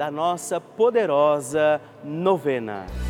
da nossa poderosa novena.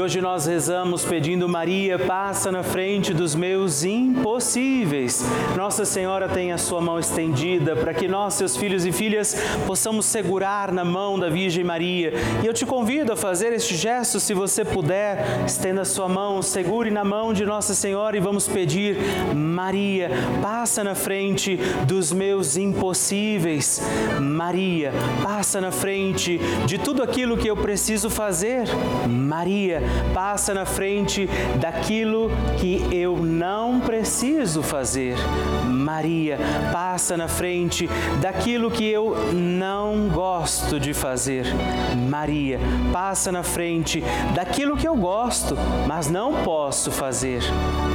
E hoje nós rezamos pedindo Maria, passa na frente dos meus impossíveis. Nossa Senhora tem a sua mão estendida para que nós, seus filhos e filhas, possamos segurar na mão da Virgem Maria. E eu te convido a fazer este gesto, se você puder, estenda a sua mão, segure na mão de Nossa Senhora e vamos pedir: Maria, passa na frente dos meus impossíveis. Maria, passa na frente de tudo aquilo que eu preciso fazer. Maria, passa na frente daquilo que eu não preciso fazer. Maria passa na frente daquilo que eu não gosto de fazer. Maria passa na frente daquilo que eu gosto, mas não posso fazer.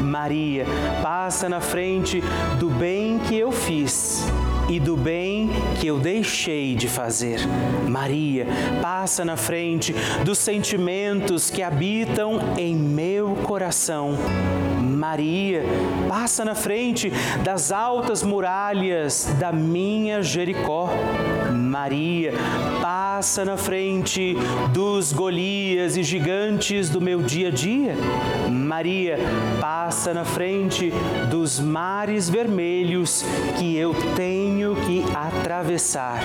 Maria passa na frente do bem que eu fiz e do bem que eu deixei de fazer. Maria passa na frente dos sentimentos que habitam em meu coração. Maria passa na frente das altas muralhas da minha Jericó. Maria passa na frente dos Golias e gigantes do meu dia a dia. Maria passa na frente dos mares vermelhos que eu tenho que atravessar.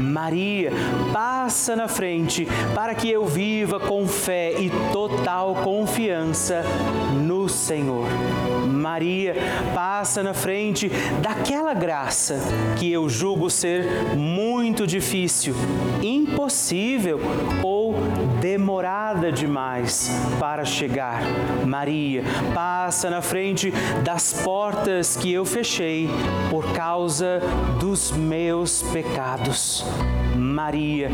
Maria passa na frente para que eu viva com fé e total confiança no Senhor. Maria passa na frente daquela graça que eu julgo ser muito difícil, impossível ou demorada demais para chegar. Maria passa na frente das portas que eu fechei por causa dos meus pecados. Maria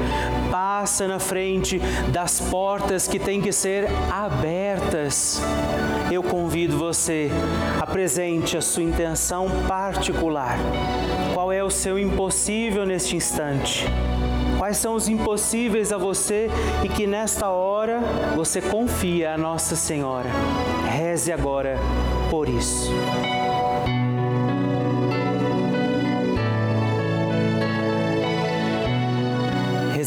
passa na frente das portas que têm que ser abertas. Eu convido você, apresente a sua intenção particular. Qual é o seu impossível neste instante? Quais são os impossíveis a você e que nesta hora você confia a Nossa Senhora? Reze agora por isso.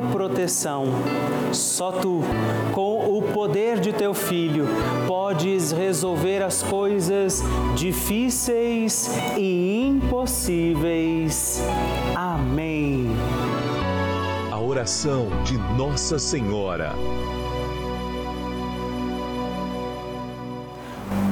proteção. Só tu, com o poder de teu filho, podes resolver as coisas difíceis e impossíveis. Amém oração de Nossa Senhora.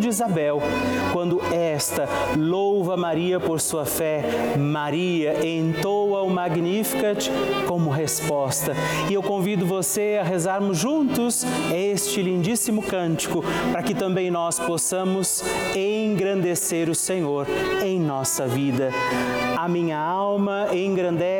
de Isabel, quando esta louva Maria por sua fé, Maria entoa o Magnificat como resposta. E eu convido você a rezarmos juntos este lindíssimo cântico, para que também nós possamos engrandecer o Senhor em nossa vida. A minha alma engrandece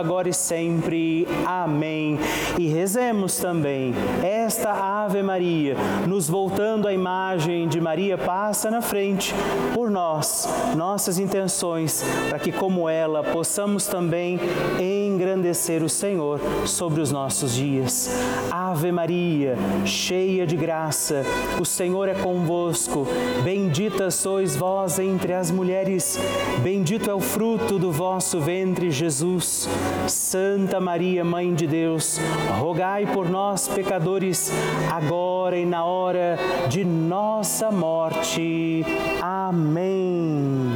agora e sempre. Amém. E rezemos também esta Ave Maria, nos voltando à imagem de Maria passa na frente por nós, nossas intenções, para que, como ela, possamos também engrandecer o Senhor sobre os nossos dias. Ave Maria, cheia de graça, o Senhor é convosco. Bendita sois vós entre as mulheres, bendito é o fruto do vosso ventre, Jesus. Santa Maria, Mãe de Deus, rogai por nós, pecadores, agora e na hora de nossa morte. Amém.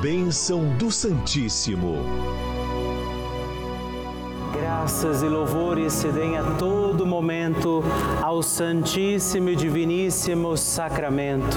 Bênção do Santíssimo. Graças e louvores se deem a todo momento ao Santíssimo e Diviníssimo Sacramento.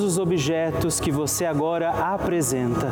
os objetos que você agora apresenta.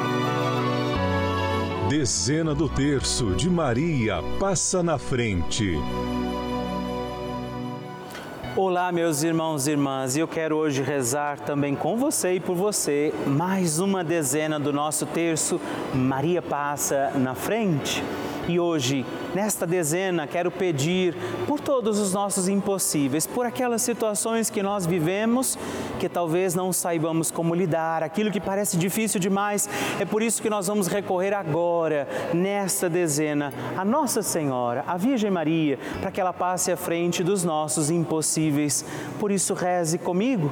Dezena do terço de Maria passa na frente. Olá, meus irmãos e irmãs, eu quero hoje rezar também com você e por você mais uma dezena do nosso terço Maria passa na frente. E hoje, nesta dezena, quero pedir por todos os nossos impossíveis, por aquelas situações que nós vivemos que talvez não saibamos como lidar, aquilo que parece difícil demais. É por isso que nós vamos recorrer agora, nesta dezena, a Nossa Senhora, a Virgem Maria, para que ela passe à frente dos nossos impossíveis. Por isso, reze comigo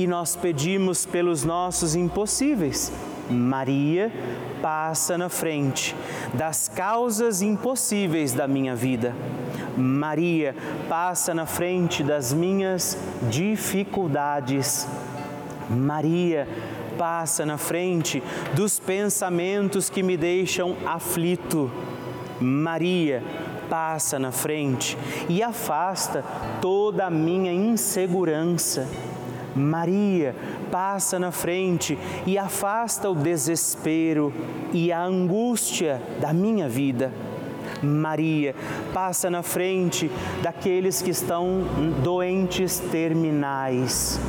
E nós pedimos pelos nossos impossíveis. Maria passa na frente das causas impossíveis da minha vida. Maria passa na frente das minhas dificuldades. Maria passa na frente dos pensamentos que me deixam aflito. Maria passa na frente e afasta toda a minha insegurança. Maria passa na frente e afasta o desespero e a angústia da minha vida. Maria passa na frente daqueles que estão doentes terminais.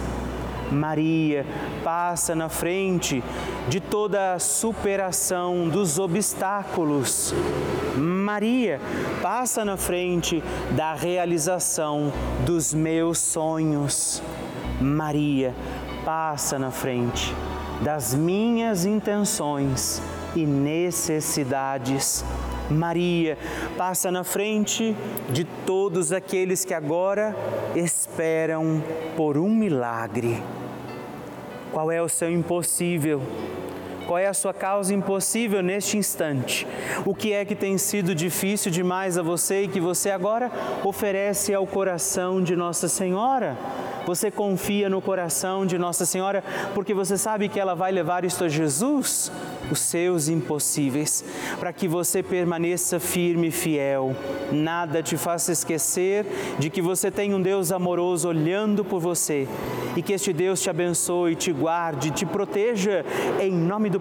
Maria passa na frente de toda a superação dos obstáculos. Maria passa na frente da realização dos meus sonhos. Maria passa na frente das minhas intenções e necessidades. Maria passa na frente de todos aqueles que agora esperam por um milagre. Qual é o seu impossível? Qual é a sua causa impossível neste instante? O que é que tem sido difícil demais a você e que você agora oferece ao coração de Nossa Senhora? Você confia no coração de Nossa Senhora porque você sabe que ela vai levar isto a Jesus, os seus impossíveis, para que você permaneça firme e fiel. Nada te faça esquecer de que você tem um Deus amoroso olhando por você e que este Deus te abençoe, te guarde, te proteja. Em nome do